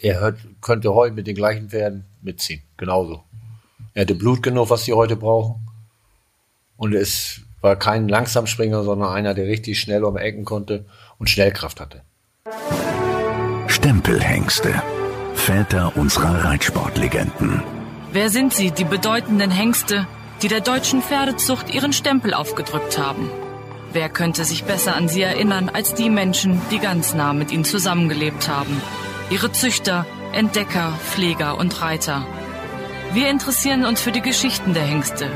er hört, könnte heute mit den gleichen Pferden mitziehen. Genauso. Er hatte Blut genug, was sie heute brauchen. Und es war kein Langsamspringer, sondern einer, der richtig schnell um Ecken konnte und Schnellkraft hatte. Stempelhengste. Väter unserer Reitsportlegenden. Wer sind sie, die bedeutenden Hengste, die der deutschen Pferdezucht ihren Stempel aufgedrückt haben? Wer könnte sich besser an sie erinnern als die Menschen, die ganz nah mit ihnen zusammengelebt haben? Ihre Züchter, Entdecker, Pfleger und Reiter. Wir interessieren uns für die Geschichten der Hengste,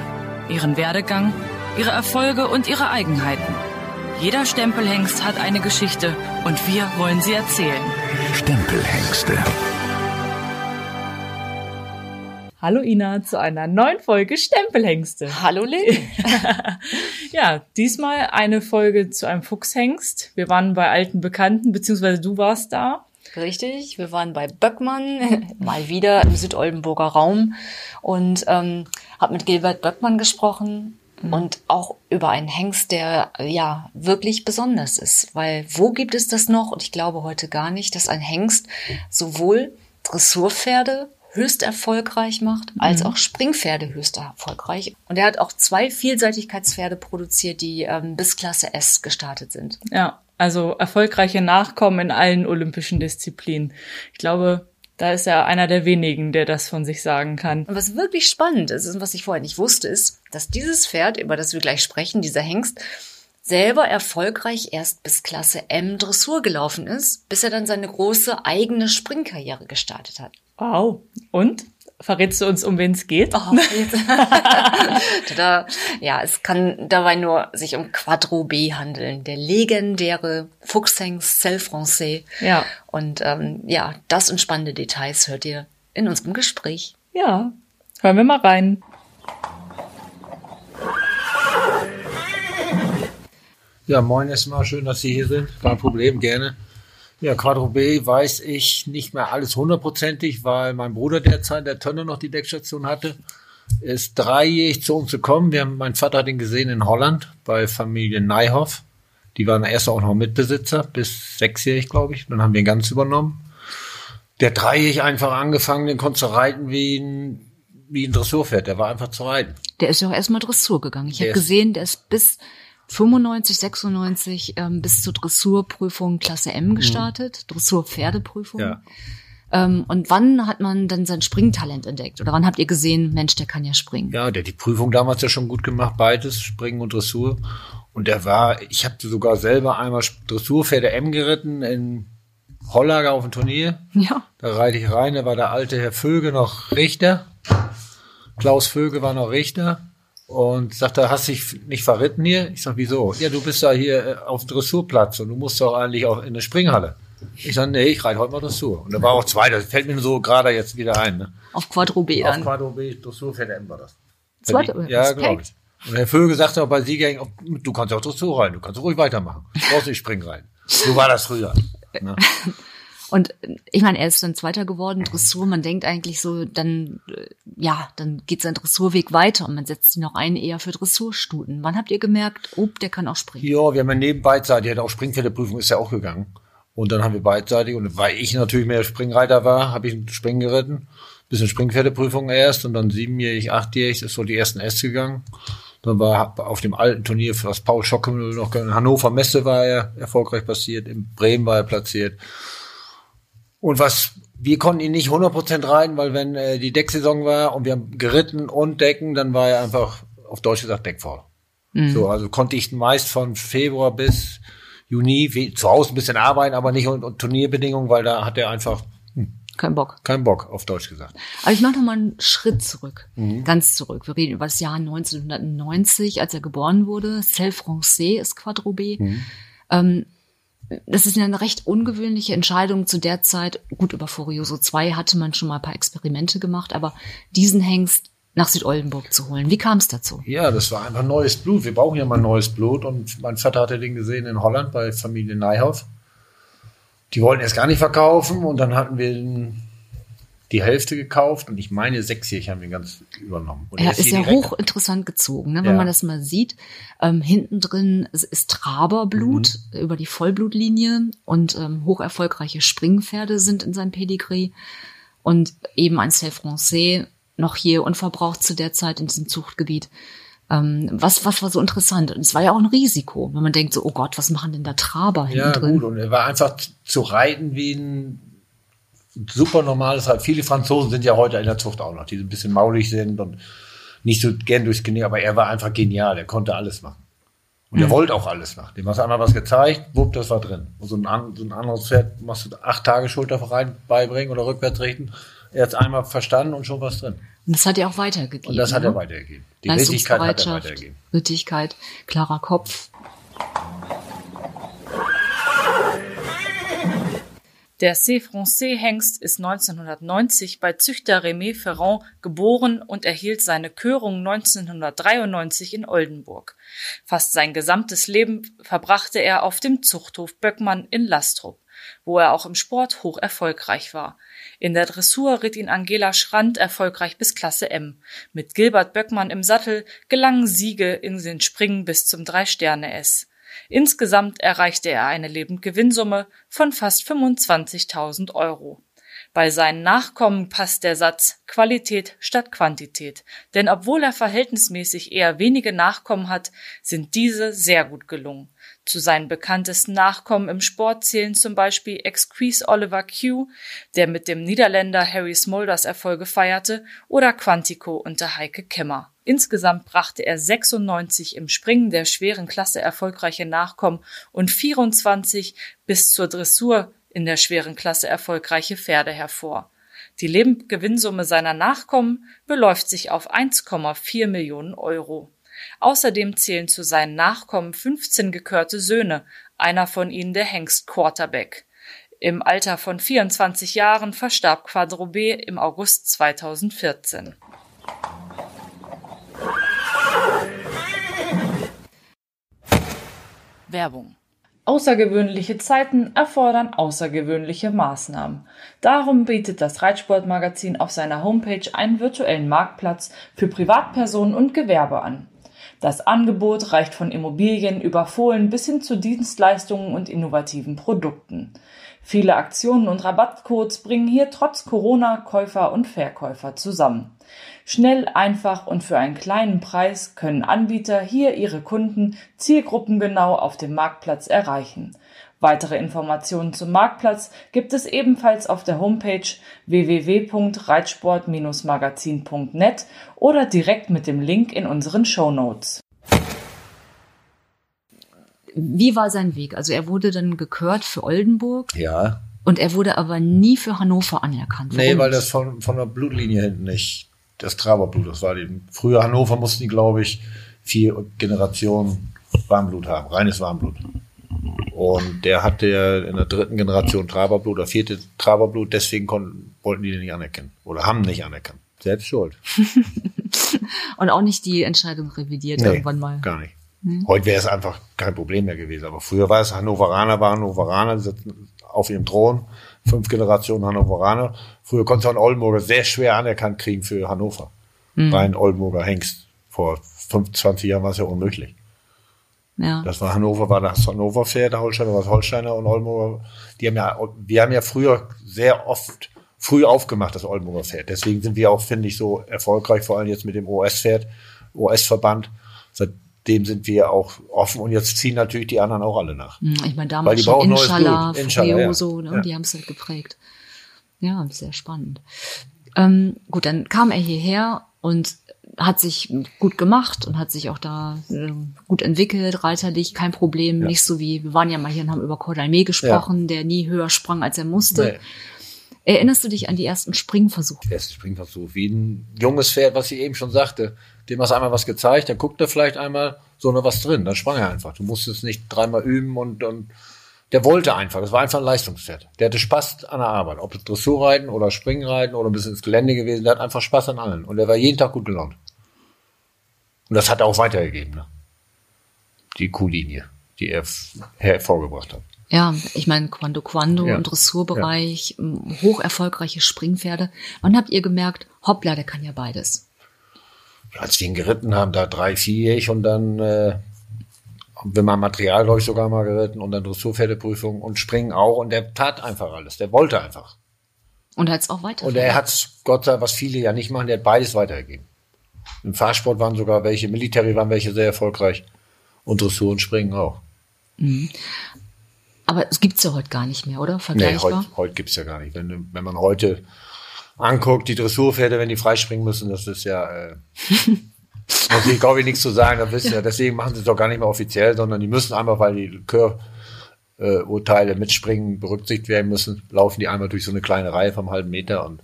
ihren Werdegang, ihre Erfolge und ihre Eigenheiten. Jeder Stempelhengst hat eine Geschichte und wir wollen sie erzählen. Stempelhengste. Hallo Ina zu einer neuen Folge Stempelhengste. Hallo Lynn. ja, diesmal eine Folge zu einem Fuchshengst. Wir waren bei alten Bekannten, beziehungsweise du warst da. Richtig, wir waren bei Böckmann, mal wieder im Südoldenburger Raum und ähm, habe mit Gilbert Böckmann gesprochen mhm. und auch über einen Hengst, der ja wirklich besonders ist. Weil wo gibt es das noch? Und ich glaube heute gar nicht, dass ein Hengst sowohl Dressurpferde höchst erfolgreich macht, als mhm. auch Springpferde höchst erfolgreich. Und er hat auch zwei Vielseitigkeitspferde produziert, die ähm, bis Klasse S gestartet sind. Ja, also erfolgreiche Nachkommen in allen olympischen Disziplinen. Ich glaube, da ist er einer der wenigen, der das von sich sagen kann. Und was wirklich spannend ist und was ich vorher nicht wusste, ist, dass dieses Pferd, über das wir gleich sprechen, dieser Hengst, selber erfolgreich erst bis Klasse M Dressur gelaufen ist, bis er dann seine große eigene Springkarriere gestartet hat. Wow. Und? Verrätst du uns, um wen es geht? Oh, ja, es kann dabei nur sich um Quattro B handeln, der legendäre Fuchshengst Cell Francais. Ja. Und ähm, ja, das und spannende Details hört ihr in unserem Gespräch. Ja, hören wir mal rein. Ja, moin erstmal, schön, dass Sie hier sind. Kein Problem, gerne. Ja, Quadro B weiß ich nicht mehr alles hundertprozentig, weil mein Bruder derzeit der Tönner noch die Deckstation hatte. Er ist dreijährig zu uns gekommen. Wir haben, mein Vater hat ihn gesehen in Holland bei Familie Neihoff. Die waren erst auch noch Mitbesitzer, bis sechsjährig, glaube ich. Dann haben wir ihn ganz übernommen. Der dreijährig einfach angefangen, den konnte zu reiten wie ein, wie ein Dressurpferd. Der war einfach zu reiten. Der ist ja auch erstmal Dressur gegangen. Ich habe gesehen, der ist bis 95, 96 ähm, bis zur Dressurprüfung Klasse M mhm. gestartet, mhm. Dressurpferdeprüfung. Ja. Ähm, und wann hat man dann sein Springtalent entdeckt? Oder wann habt ihr gesehen, Mensch, der kann ja springen? Ja, der hat die Prüfung damals ja schon gut gemacht, beides, Springen und Dressur. Und der war, ich habe sogar selber einmal Dressurpferde M geritten in Hollager auf dem Turnier. Ja. Da reite ich rein, da war der alte Herr Vöge noch Richter. Klaus Vöge war noch Richter und sagt er, hast dich nicht verritten hier? Ich sag, wieso? Ja, du bist da hier äh, auf dem Dressurplatz und du musst doch eigentlich auch in eine Springhalle. Ich sag, nee, ich reite heute mal Dressur. Und da war auch zwei, das fällt mir so gerade jetzt wieder ein. Ne? Auf Quadro B. Auf Quadro B, Dressur M war das. Zweite, ja, glaube ich. Und Herr Vögel sagte auch bei Sieger, du kannst auch Dressur reiten, du kannst ruhig weitermachen. Du brauchst nicht springen rein. So war das früher. Ne? Und ich meine, er ist dann Zweiter geworden, Dressur. Man denkt eigentlich so, dann, äh, ja, dann geht sein Dressurweg weiter und man setzt ihn noch ein eher für Dressurstuten. Wann habt ihr gemerkt, oh, der kann auch springen? Ja, wir haben ja neben beidseitig, hat auch Springpferdeprüfung ist ja auch gegangen. Und dann haben wir beidseitig, und weil ich natürlich mehr Springreiter war, habe ich Springen geritten. Bisschen Springpferdeprüfung erst und dann siebenjährig, achtjährig ist so die ersten S gegangen. Dann war auf dem alten Turnier, was Paul Schockemüll noch in Hannover Messe war er erfolgreich passiert, in Bremen war er platziert. Und was, wir konnten ihn nicht 100% reiten, weil wenn äh, die Decksaison war und wir haben geritten und Decken, dann war er einfach, auf Deutsch gesagt, deckfaul. Mhm. So, also konnte ich meist von Februar bis Juni zu Hause ein bisschen arbeiten, aber nicht unter Turnierbedingungen, weil da hat er einfach hm, kein Bock. Kein Bock, auf Deutsch gesagt. Aber ich mache noch mal einen Schritt zurück, mhm. ganz zurück. Wir reden über das Jahr 1990, als er geboren wurde. Celle Francais ist Quadrobé. Mhm. Ähm, das ist eine recht ungewöhnliche Entscheidung zu der Zeit. Gut, über Furioso 2 hatte man schon mal ein paar Experimente gemacht, aber diesen Hengst nach Südoldenburg zu holen. Wie kam es dazu? Ja, das war einfach neues Blut. Wir brauchen ja mal neues Blut. Und mein Vater hatte den gesehen in Holland bei Familie Neihoff. Die wollten es gar nicht verkaufen und dann hatten wir den, die Hälfte gekauft und ich meine sechsjährig haben wir ganz übernommen. Und er er ist hier ja hochinteressant gezogen, ne? wenn Ja. man das mal sieht. Ähm, hinten drin ist, ist Traberblut Mhm. über die Vollblutlinie und ähm, hocherfolgreiche Springpferde sind in seinem Pedigree. Und eben ein Stell Francais noch hier unverbraucht zu der Zeit in diesem Zuchtgebiet. Ähm, was, was war so interessant? Und es war ja auch ein Risiko, wenn man denkt so, oh Gott, was machen denn da Traber hinten Ja, drin? gut. Und er war einfach zu reiten wie ein super normales Reit. Viele Franzosen sind ja heute in der Zucht auch noch, die so ein bisschen maulig sind und nicht so gern durchs Genick, aber er war einfach genial. Er konnte alles machen. Und er wollte auch alles machen. Dem hast du einmal was gezeigt, wupp, das war drin. Und so ein, so ein anderes Pferd machst du acht Tage Schulter rein beibringen oder rückwärts richten. Er hat es einmal verstanden und schon was drin. Und das hat er auch weitergegeben. Und das hat ne? er weitergegeben. Die Richtigkeit hat er Leistungsbereitschaft, weitergegeben. Rittigkeit, klarer Kopf. Der C. Francais Hengst ist 1990 bei Züchter Rémy Ferrand geboren und erhielt seine Körung 1993 in Oldenburg. Fast sein gesamtes Leben verbrachte er auf dem Zuchthof Böckmann in Lastrup, wo er auch im Sport hoch erfolgreich war. In der Dressur ritt ihn Angela Schrand erfolgreich bis Klasse M. Mit Gilbert Böckmann im Sattel gelangen Siege in den Springen bis zum Drei-Sterne-S. Insgesamt erreichte er eine Lebendgewinnsumme von fast 25.000 Euro. Bei seinen Nachkommen passt der Satz Qualität statt Quantität, denn obwohl er verhältnismäßig eher wenige Nachkommen hat, sind diese sehr gut gelungen. Zu seinen bekanntesten Nachkommen im Sport zählen zum Beispiel Exquise Oliver Q, der mit dem Niederländer Harry Smulders Erfolge feierte, oder Quantico unter Heike Kemmer. Insgesamt brachte er 96 im Springen der schweren Klasse erfolgreiche Nachkommen und 24 bis zur Dressur in der schweren Klasse erfolgreiche Pferde hervor. Die Lebendgewinnsumme seiner Nachkommen beläuft sich auf 1,4 Millionen Euro. Außerdem zählen zu seinen Nachkommen 15 gekörte Söhne, einer von ihnen der Hengst Quarterback. Im Alter von 24 Jahren verstarb Quadrobé im August 2014. Werbung Außergewöhnliche Zeiten erfordern außergewöhnliche Maßnahmen. Darum bietet das Reitsportmagazin auf seiner Homepage einen virtuellen Marktplatz für Privatpersonen und Gewerbe an. Das Angebot reicht von Immobilien über Fohlen bis hin zu Dienstleistungen und innovativen Produkten. Viele Aktionen und Rabattcodes bringen hier trotz Corona Käufer und Verkäufer zusammen. Schnell, einfach und für einen kleinen Preis können Anbieter hier ihre Kunden zielgruppengenau auf dem Marktplatz erreichen. Weitere Informationen zum Marktplatz gibt es ebenfalls auf der Homepage www.reitsport-magazin.net oder direkt mit dem Link in unseren Shownotes. Wie war sein Weg? Also er wurde dann gekört für Oldenburg Ja. und er wurde aber nie für Hannover anerkannt. Nee, Warum weil nicht? das von, von der Blutlinie hinten nicht, das Traberblut, das war die, früher Hannover mussten die, glaube ich, vier Generationen Warmblut haben, reines Warmblut. Und der hatte ja in der dritten Generation Traberblut oder vierte Traberblut, deswegen konnten, wollten die den nicht anerkennen oder haben nicht anerkannt. Selbst schuld. Und auch nicht die Entscheidung revidiert irgendwann mal. Gar nicht. Heute wäre es einfach kein Problem mehr gewesen. Aber früher war es, Hannoveraner waren Hannoveraner, die sitzen auf ihrem Thron, fünf Generationen Hannoveraner. Früher konnte man Oldenburger sehr schwer anerkannt kriegen für Hannover. Rein Oldenburger Hengst. Vor 25 Jahren war es ja unmöglich. Ja. Das war Hannover, war das Hannover Pferd, der Holsteiner war das Holsteiner und Oldenburger. Die haben ja, wir haben ja früher sehr oft früh aufgemacht, das Oldenburger Pferd. Deswegen sind wir auch, finde ich, so erfolgreich, vor allem jetzt mit dem OS-Pferd, OS-Verband. Seitdem sind wir auch offen und jetzt ziehen natürlich die anderen auch alle nach. Hm, Ich meine, Weil damals die schon Inshallah. Inshallah, ja. Freo, ne? Ja. die haben es halt geprägt. Ja, sehr spannend. Ähm, gut, dann kam er hierher und hat sich gut gemacht und hat sich auch da ähm, gut entwickelt, reiterlich, kein Problem, Ja. nicht so wie, wir waren ja mal hier und haben über Cordalmé gesprochen, der nie höher sprang, als er musste. Nee. Erinnerst du dich an die ersten Springversuche? Der Springversuch, wie ein junges Pferd, was ich eben schon sagte. Dem hast du einmal was gezeigt, dann guckt er vielleicht einmal, so noch was drin, dann sprang er einfach. Du musstest nicht dreimal üben und, und der wollte einfach. Das war einfach ein Leistungspferd. Der hatte Spaß an der Arbeit. Ob es Dressurreiten oder Springreiten oder ein bisschen ins Gelände gewesen, der hat einfach Spaß an allen. Und der war jeden Tag gut gelaunt. Und das hat er auch weitergegeben, ne? Die Kuhlinie, die er hervorgebracht hat. Ja, ich meine, Quando Quando Ja. im Dressurbereich, m, hoch erfolgreiche Springpferde. Wann habt ihr gemerkt, hoppla, der kann ja beides? Als wir ihn geritten haben, da drei, vierjährig und dann, äh, wenn man Material, glaube ich, sogar mal geritten und dann Dressurpferdeprüfung und Springen auch und der tat einfach alles. Der wollte einfach. Und hat es auch weiter. Und er hat Gott sei Dank, was viele ja nicht machen, der hat beides weitergegeben. Im Fahrsport waren sogar welche, Military waren welche sehr erfolgreich und Dressur und Springen auch. Aber es gibt's ja heute gar nicht mehr, oder? Nee, Vergleichbar? heute, heute gibt's ja gar nicht. Wenn, wenn man heute anguckt, die Dressurpferde, wenn die freispringen müssen, das ist ja, äh, muss ich glaube ich nichts zu sagen, das wissen ja, deswegen machen sie es doch gar nicht mehr offiziell, sondern die müssen einmal, weil die Likörurteile mitspringen berücksichtigt werden müssen, laufen die einmal durch so eine kleine Reihe vom halben Meter und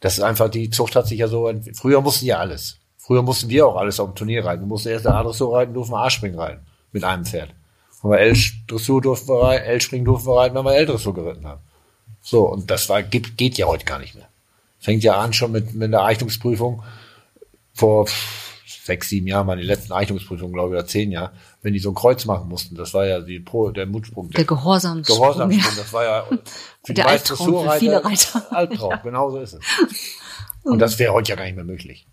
das ist einfach, die Zucht hat sich ja so, früher mussten ja alles. Früher mussten wir auch alles auf dem Turnier reiten. Wir mussten erst der A-Dressur reiten, durften wir A-Springen reiten. Mit einem Pferd. Wenn wir L-Dressur durften wir reiten, L-Springen durften wir reiten, wenn wir L-Dressur geritten haben. So, und das war, geht, geht ja heute gar nicht mehr. Fängt ja an schon mit, mit der Eignungsprüfung. Vor sechs, sieben Jahren die letzten Eignungsprüfungen, glaube ich, oder zehn Jahre, wenn die so ein Kreuz machen mussten. Das war ja die Pro, der Mutsprung. Der Gehorsamssprung. Gehorsam, das war ja für Der meisten Albtraum für viele Reiter. Albtraum, genau so ist es. Und das wäre heute ja gar nicht mehr möglich.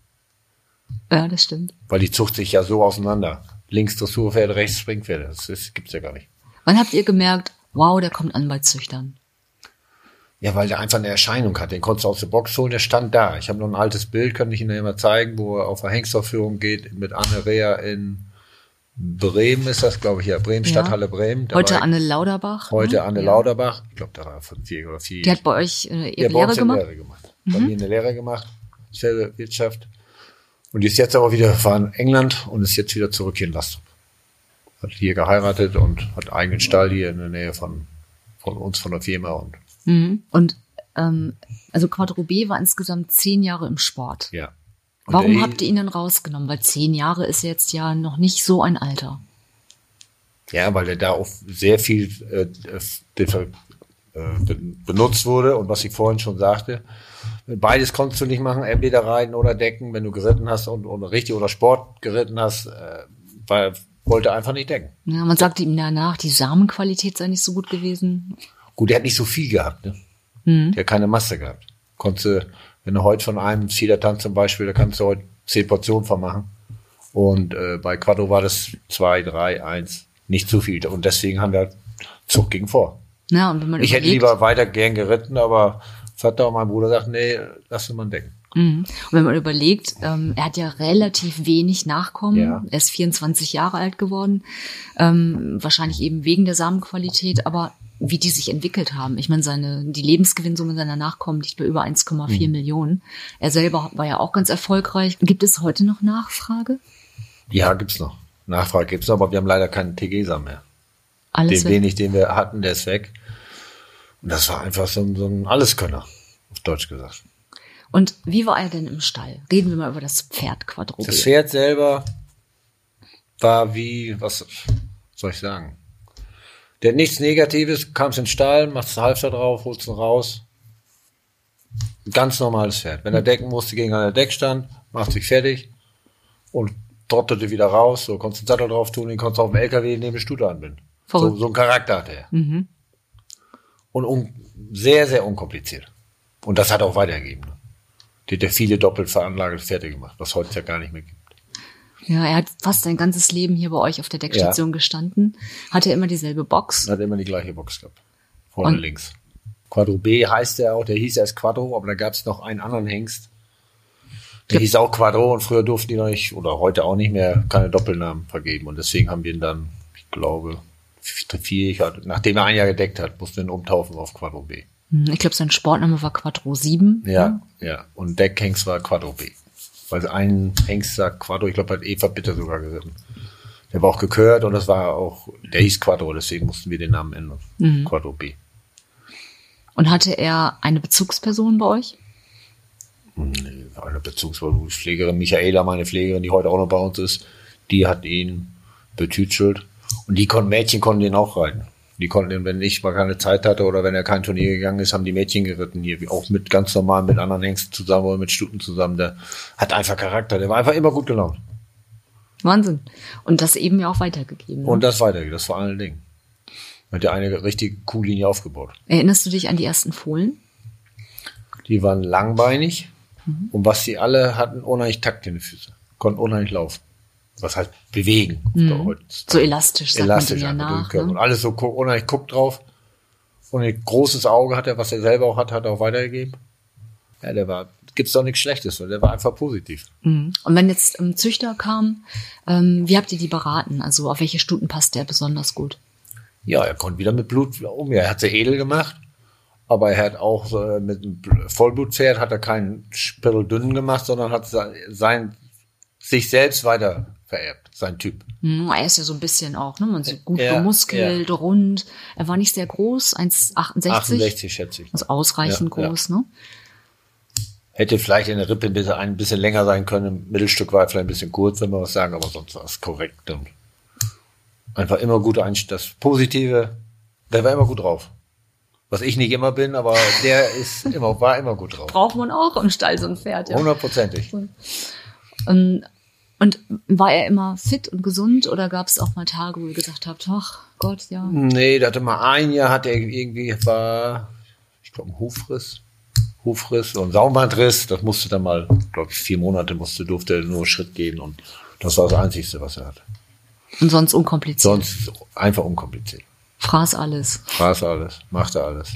Ja, das stimmt. Weil die Zucht sich ja so auseinander. Links Dressurpferde, rechts Springpferde. Das ist, gibt's ja gar nicht. Wann habt ihr gemerkt, wow, der kommt an bei Züchtern? Ja, weil der einfach eine Erscheinung hat. Den konntest du aus der Box holen, der stand da. Ich habe noch ein altes Bild, kann ich Ihnen ja mal zeigen, wo er auf eine Hengstaufführung geht mit Anne Rea in Bremen ist das, glaube ich, ja. Bremen, Ja. Stadthalle Bremen. Da Heute war Anne Lauderbach. Heute ne? Anne Ja. Lauderbach. Ich glaube, da war er von vier oder vier. Die hat bei euch äh, Ja, ihre bei uns Lehre gemacht? Lehre gemacht. Bei mir eine Lehre gemacht, Wirtschaft. Und die ist jetzt aber wieder gefahren England und ist jetzt wieder zurück hier in Lastrup. Hat hier geheiratet und hat einen eigenen Stall hier in der Nähe von, von uns, von der Firma. Und Mhm. Und ähm, also Quadrobé war insgesamt zehn Jahre im Sport. ja. Und Warum der- habt ihr ihn denn rausgenommen? Weil zehn Jahre ist jetzt ja noch nicht so ein Alter. Ja, weil er da auch sehr viel äh, äh, be- benutzt wurde und was ich vorhin schon sagte. Beides konntest du nicht machen, entweder reiten oder decken, wenn du geritten hast und, und richtig oder Sport geritten hast, äh, weil wollte einfach nicht decken. Ja, man sagte ihm danach, die Samenqualität sei nicht so gut gewesen. Gut, der hat nicht so viel gehabt, ne? Der hat keine Masse gehabt. Konntest du, wenn du heute von einem Cedar-Tanz zum Beispiel, da kannst du heute zehn Portionen von machen. Und äh, bei Quadro war das zwei, drei, eins, nicht zu viel. Und deswegen haben wir halt Zug gegen vor. Ja, und wenn man Ich hätte überlegt, lieber weiter gern geritten, aber Vater und mein Bruder sagten, nee, lass uns mal decken. Mhm. Und wenn man überlegt, ähm, er hat ja relativ wenig Nachkommen. Ja. Er ist 24 Jahre alt geworden. Ähm, wahrscheinlich eben wegen der Samenqualität, aber wie die sich entwickelt haben. Ich meine, seine, die Lebensgewinnsumme seiner Nachkommen liegt bei über 1,4 Mhm. Millionen. Er selber war ja auch ganz erfolgreich. Gibt es heute noch Nachfrage? Ja, gibt's noch. Nachfrage gibt's noch, aber wir haben leider keinen TG-Sam mehr. Alles Den weg? wenig, den wir hatten, der ist weg. Und das war einfach so ein, so ein Alleskönner, auf Deutsch gesagt. Und wie war er denn im Stall? Reden wir mal über das Pferd Quadrupel. Das Pferd selber war wie, was soll ich sagen? Der hat nichts Negatives, kamst in den Stall, machst das Halfter drauf, holst ihn raus. Ein ganz normales Pferd. Wenn er decken musste, ging er an der Deckstand, macht sich fertig und trottete wieder raus. So konntest du den Sattel drauf tun, den konntest du auf dem LKW neben der Stute anbinden. So, so einen Charakter hatte er. Und un sehr, sehr unkompliziert. Und das hat er auch weitergegeben. Die hat ja viele doppelt veranlagete Pferde gemacht, was heute ja gar nicht mehr gibt. Ja, er hat fast sein ganzes Leben hier bei euch auf der Deckstation gestanden. Hatte immer dieselbe Box. Hat immer die gleiche Box gehabt. Vorne Und- links. Quadro B heißt der auch, der hieß erst Quadro, aber da gab es noch einen anderen Hengst. Der hieß auch Quadro und früher durften die noch nicht, oder heute auch nicht mehr, keine Doppelnamen vergeben. Und deswegen haben wir ihn dann, ich glaube, vier, nachdem er ein Jahr gedeckt hat, mussten wir ihn umtaufen auf Quadro B. Hm, Ich glaube, sein Sportname war Quattro 7. Ja, ja. Und Deckhengst war Quadro B. Weil ein Hengst sagt Quadro, ich glaube, hat Eva Bitter sogar geritten. Der war auch gekört und das war auch, der hieß Quadro, deswegen mussten wir den Namen ändern. Quadro B. Und hatte er eine Bezugsperson bei euch? eine Bezugsperson, die Pflegerin Michaela, meine Pflegerin, die heute auch noch bei uns ist, die hat ihn betütelt. Und die konnten, Mädchen konnten den auch reiten. Die konnten ihn, wenn ich mal keine Zeit hatte oder wenn er kein Turnier gegangen ist, haben die Mädchen geritten hier, auch mit ganz normal mit anderen Hengsten zusammen oder mit Stuten zusammen. Der hat einfach Charakter, der war einfach immer gut gelaunt. Wahnsinn. Und das eben ja auch weitergegeben. ne? Und das weitergeht, das vor allen Dingen. Hat ja eine richtige Kuhlinie aufgebaut. Erinnerst du dich an die ersten Fohlen? Die waren langbeinig und was sie alle hatten, unheimlich Takt in den Füßen. Konnten unheimlich laufen. Was heißt bewegen. So elastisch, sagt Elastisch man nach. Körper. Und Ne? alles so gu- unheimlich guckt drauf. Und ein großes Auge hat er, was er selber auch hat, hat er auch weitergegeben. Ja, der war, gibt's doch nichts Schlechtes, weil der war einfach positiv. Mhm. Und wenn jetzt ähm, Züchter kam, ähm, wie habt ihr die beraten? Also auf welche Stuten passt der besonders gut? Ja, er konnte wieder mit Blut umgehen. Er hat sie edel gemacht, aber er hat auch äh, mit einem Bl- Vollblutpferd hat er keinen spirreldünnen gemacht, sondern hat sein sich selbst weiter vererbt, sein Typ. Hm, er ist ja so ein bisschen auch, ne? Man sieht gut Ja, bemuskelt, rund. Er war nicht sehr groß, 1,68. 68 schätze ich. Also ausreichend Ja, ja. groß, ne? Hätte vielleicht in der Rippe ein bisschen, ein bisschen länger sein können. Im Mittelstück war er vielleicht ein bisschen kurz, wenn wir was sagen, aber sonst war es korrekt. Und einfach immer gut ein, das Positive, der war immer gut drauf. Was ich nicht immer bin, aber der ist immer, war immer gut drauf. Braucht man auch im Stall so ein Pferd, ja. Hundertprozentig. Und, und war er immer fit und gesund oder gab es auch mal Tage, wo ihr gesagt habt, ach Gott, ja. Nee, der hatte mal ein Jahr, hat er irgendwie, war, ich glaube, ein Hufriss. Hufriss und Saumbandriss. Das musste dann mal, glaube ich, vier Monate musste, durfte er nur Schritt gehen und das war das Einzige, was er hatte. Und sonst unkompliziert. Sonst einfach unkompliziert. Fraß alles. Fraß alles, machte alles.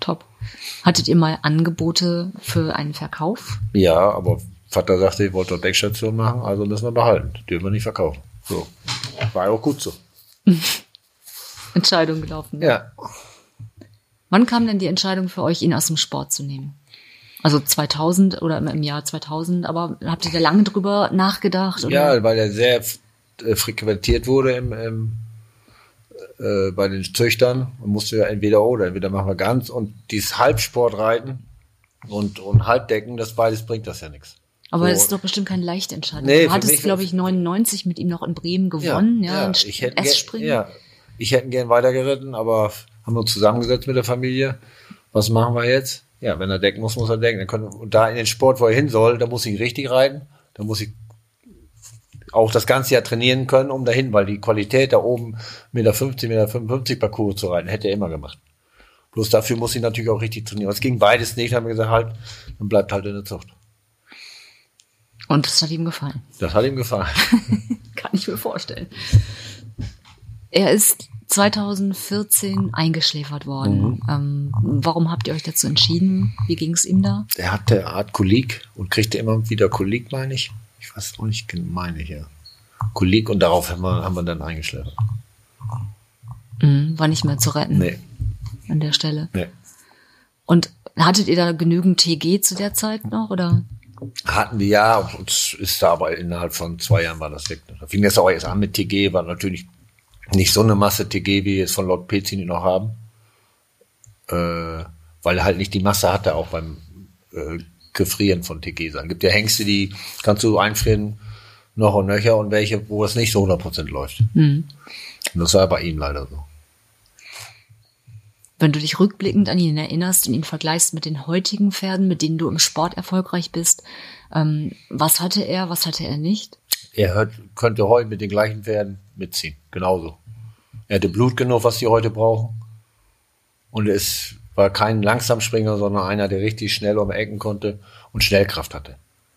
Top. Hattet ihr mal Angebote für einen Verkauf? Ja, aber Vater sagte, ich wollte dort Deckstation machen, also müssen wir behalten. Dürfen wir nicht verkaufen. So. War ja auch gut so. Entscheidung gelaufen. Ja. Wann kam denn die Entscheidung für euch, ihn aus dem Sport zu nehmen? Also 2000 oder im- im Jahr 2000, aber habt ihr da lange drüber nachgedacht? Oder? Ja, weil er sehr äh, frequentiert wurde im, im, äh, bei den Züchtern und musste ja entweder oder, entweder machen wir ganz und dieses Halbsportreiten und, und Halbdecken, das beides bringt das ja nichts. Aber so. das ist doch bestimmt keine leichte Entscheidung. Nee, du hattest, glaube ich, 99 mit ihm noch in Bremen gewonnen, ja, ja, ich hätte, ja, ich hätte gern weitergeritten, aber haben wir uns zusammengesetzt mit der Familie. Was machen wir jetzt? Ja, wenn er decken muss, muss er decken. Dann können, und da in den Sport, wo er hin soll, da muss ich richtig reiten. Da muss ich auch das ganze Jahr trainieren können, um dahin, weil die Qualität da oben Meter 50, Meter 55 Parcours zu reiten, hätte er immer gemacht. Bloß dafür muss ich natürlich auch richtig trainieren. Es ging beides nicht, haben wir gesagt, halt, dann bleibt halt in der Zucht. Und das hat ihm gefallen. Das hat ihm gefallen. Kann ich mir vorstellen. Er ist 2014 eingeschläfert worden. Mhm. Ähm, warum habt ihr euch dazu entschieden? Wie ging es ihm da? Er hatte Art Kolik und kriegte immer wieder Kolik, meine ich. Ich weiß auch nicht, meine ich ja. Kolik und darauf haben wir, haben wir dann eingeschleppt. Mhm, war nicht mehr zu retten Nee, an der Stelle. nee. Und hattet ihr da genügend TG zu der Zeit noch? Oder? Hatten wir ja, und es ist da aber innerhalb von zwei Jahren war das weg. Da fing das auch erst an mit TG, war natürlich nicht so eine Masse TG, wie wir jetzt von Lord Pezini noch haben. Äh, weil er halt nicht die Masse hatte, auch beim äh, Gefrieren von TG sein. Gibt ja Hengste, die kannst du einfrieren, noch und nöcher, und welche, wo es nicht so 100% läuft. Und das war bei ihm leider so. Wenn du dich rückblickend an ihn erinnerst und ihn vergleichst mit den heutigen Pferden, mit denen du im Sport erfolgreich bist, ähm, was hatte er, was hatte er nicht? Er hört, könnte heute mit den gleichen Pferden mitziehen. Genauso. Er hatte Blut genug, was die heute brauchen. Und es war kein Langsamspringer, sondern einer, der richtig schnell um Ecken konnte und Schnellkraft hatte.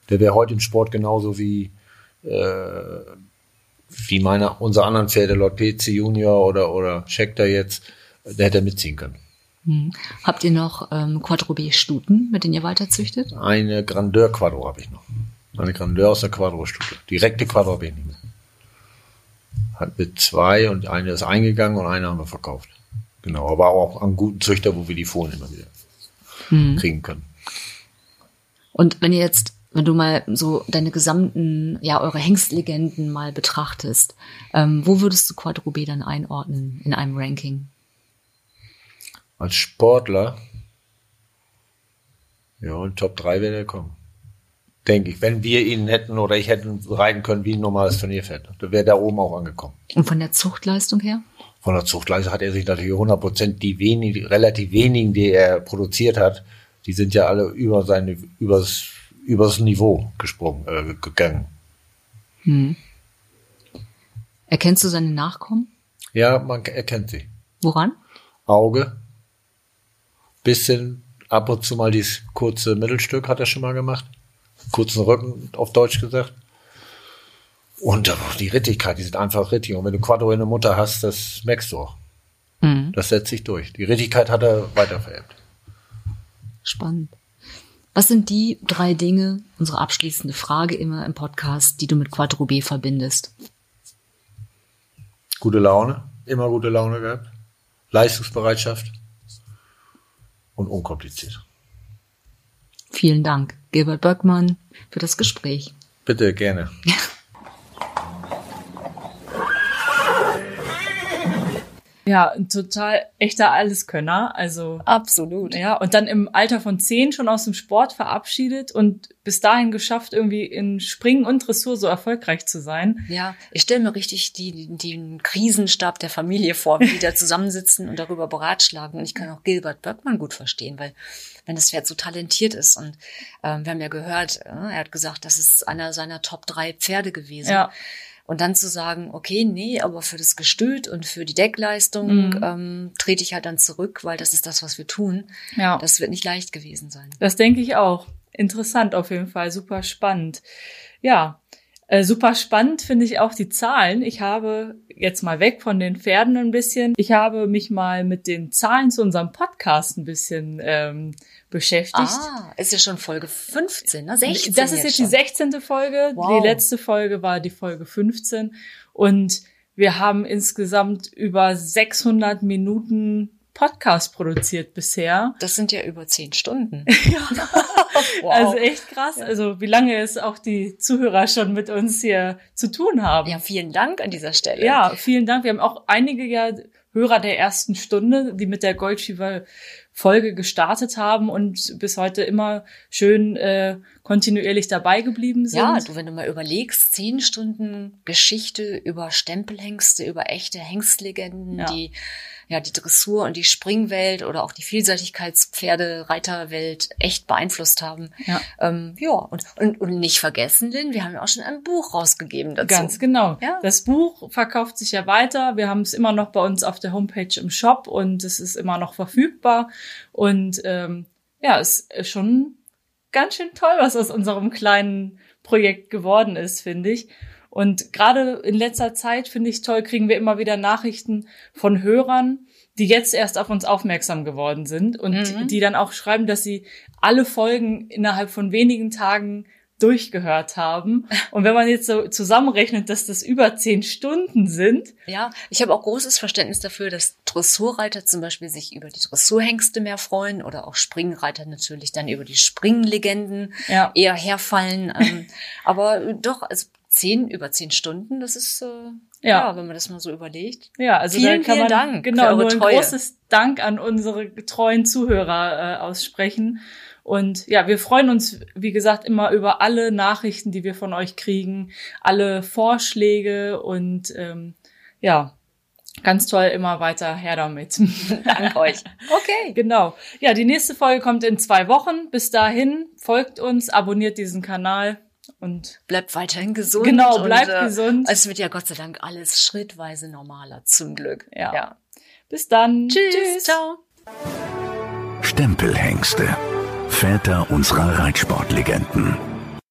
Der wäre heute im Sport genauso wie, äh, wie meine, unsere anderen Pferde, Lord Pezi Junior oder, oder Scheckter jetzt, der hätte mitziehen können. Habt ihr noch ähm, Quattro B-Stuten, mit denen ihr weiterzüchtet? Eine Grandeur Quadro habe ich noch. Eine Grandeur aus der Quadro-Stute. Direkte Quadro ich nicht mehr. Hat mit zwei und eine ist eingegangen und eine haben wir verkauft. Genau, aber auch an guten Züchter, wo wir die Fohlen immer wieder kriegen können. Und wenn ihr jetzt, wenn du mal so deine gesamten, ja, eure Hengstlegenden mal betrachtest, ähm, wo würdest du Quattro B dann einordnen in einem Ranking? Als Sportler, ja, in Top 3 wäre der kommen. Denke ich, wenn wir ihn hätten oder ich hätten reiten können wie ein normales Turnierpferd. Da wäre da oben auch angekommen. Und von der Zuchtleistung her? Von der Zuchtleise hat er sich natürlich 100 Prozent die wenigen, relativ wenigen, die er produziert hat, die sind ja alle über seine, übers, übers Niveau gesprungen, äh, gegangen. Erkennst du seine Nachkommen? Ja, man erkennt sie. Woran? Auge. Bisschen ab und zu mal dieses kurze Mittelstück hat er schon mal gemacht. Kurzen Rücken, auf Deutsch gesagt. Und die Rittigkeit, die sind einfach rittig. Und wenn du Quattro in der Mutter hast, das merkst du auch. Das setzt sich durch. Die Rittigkeit hat er weitervererbt. Spannend. Was sind die drei Dinge, unsere abschließende Frage immer im Podcast, die du mit Quattro B verbindest? Gute Laune, immer gute Laune gehabt. Leistungsbereitschaft und unkompliziert. Vielen Dank, Gilbert Böckmann, für das Gespräch. Bitte, gerne. Ja, ein total echter Alleskönner. Also Absolut. ja, und dann im Alter von zehn schon aus dem Sport verabschiedet und bis dahin geschafft, irgendwie in Springen und Dressur so erfolgreich zu sein. Ja, ich stelle mir richtig die, den Krisenstab der Familie vor, wie die da zusammensitzen und darüber beratschlagen. Und ich kann auch Gilbert Böckmann gut verstehen, weil wenn das Pferd so talentiert ist und ähm, wir haben ja gehört, äh, er hat gesagt, das ist einer seiner Top drei Pferde gewesen. Ja. Und dann zu sagen, okay, nee, aber für das Gestüt und für die Deckleistung Mhm. ähm, trete ich halt dann zurück, weil das ist das, was wir tun. Ja. Das wird nicht leicht gewesen sein. Das denke ich auch. Interessant auf jeden Fall, super spannend. Ja, äh, super spannend finde ich auch die Zahlen. Ich habe jetzt mal weg von den Pferden ein bisschen. Ich habe mich mal mit den Zahlen zu unserem Podcast ein bisschen ähm, beschäftigt. Ah, ist ja schon Folge 15, ne? 16 das ist jetzt die schon. 16. Folge. Wow. Die letzte Folge war die Folge 15. Und wir haben insgesamt über 600 Minuten Podcast produziert bisher. Das sind ja über zehn Stunden. wow. Also echt krass. Also wie lange es auch die Zuhörer schon mit uns hier zu tun haben. ja, vielen Dank an dieser Stelle. Ja, vielen Dank. Wir haben auch einige ja Hörer der ersten Stunde, die mit der Goldschiefer Folge gestartet haben und bis heute immer schön äh, kontinuierlich dabei geblieben sind. Ja, du, wenn du mal überlegst, zehn Stunden Geschichte über Stempelhengste, über echte Hengstlegenden, Ja. die ja die Dressur und die Springwelt oder auch die Vielseitigkeitspferde, Reiterwelt echt beeinflusst haben. Ja. Ähm, ja, und, und, und nicht vergessen, Lynn, wir haben ja auch schon ein Buch rausgegeben dazu. Ganz genau. Ja. Das Buch verkauft sich ja weiter. Wir haben es immer noch bei uns auf der Homepage im Shop und es ist immer noch verfügbar. Und ähm, ja, es ist schon ganz schön toll, was aus unserem kleinen Projekt geworden ist, finde ich. Und gerade in letzter Zeit finde ich toll, kriegen wir immer wieder Nachrichten von Hörern, die jetzt erst auf uns aufmerksam geworden sind und Mhm. die dann auch schreiben, dass sie alle Folgen innerhalb von wenigen Tagen durchgehört haben. Und wenn man jetzt so zusammenrechnet, dass das über zehn Stunden sind, Ja, ich habe auch großes Verständnis dafür, dass Dressurreiter zum Beispiel sich über die Dressurhengste mehr freuen oder auch Springreiter natürlich dann über die Springlegenden Ja. eher herfallen. Ähm, aber doch, also zehn über zehn Stunden, das ist äh, ja. Ja. wenn man das mal so überlegt. ja, also Vielen, da kann vielen man Dank genau nur ein Treue. großes Dank an unsere treuen Zuhörer äh, aussprechen. Und ja, wir freuen uns, wie gesagt, immer über alle Nachrichten, die wir von euch kriegen, alle Vorschläge und ähm, ja, ganz toll, immer weiter her damit. Dank euch. Okay. Genau. Ja, die nächste Folge kommt in zwei Wochen. Bis dahin folgt uns, abonniert diesen Kanal und Bleibt weiterhin gesund. Genau, bleibt und, äh, gesund. Es wird ja Gott sei Dank alles schrittweise normaler, zum Glück. Ja. ja. bis dann. Tschüss. Ciao. Stempelhengste. Väter unserer Reitsportlegenden.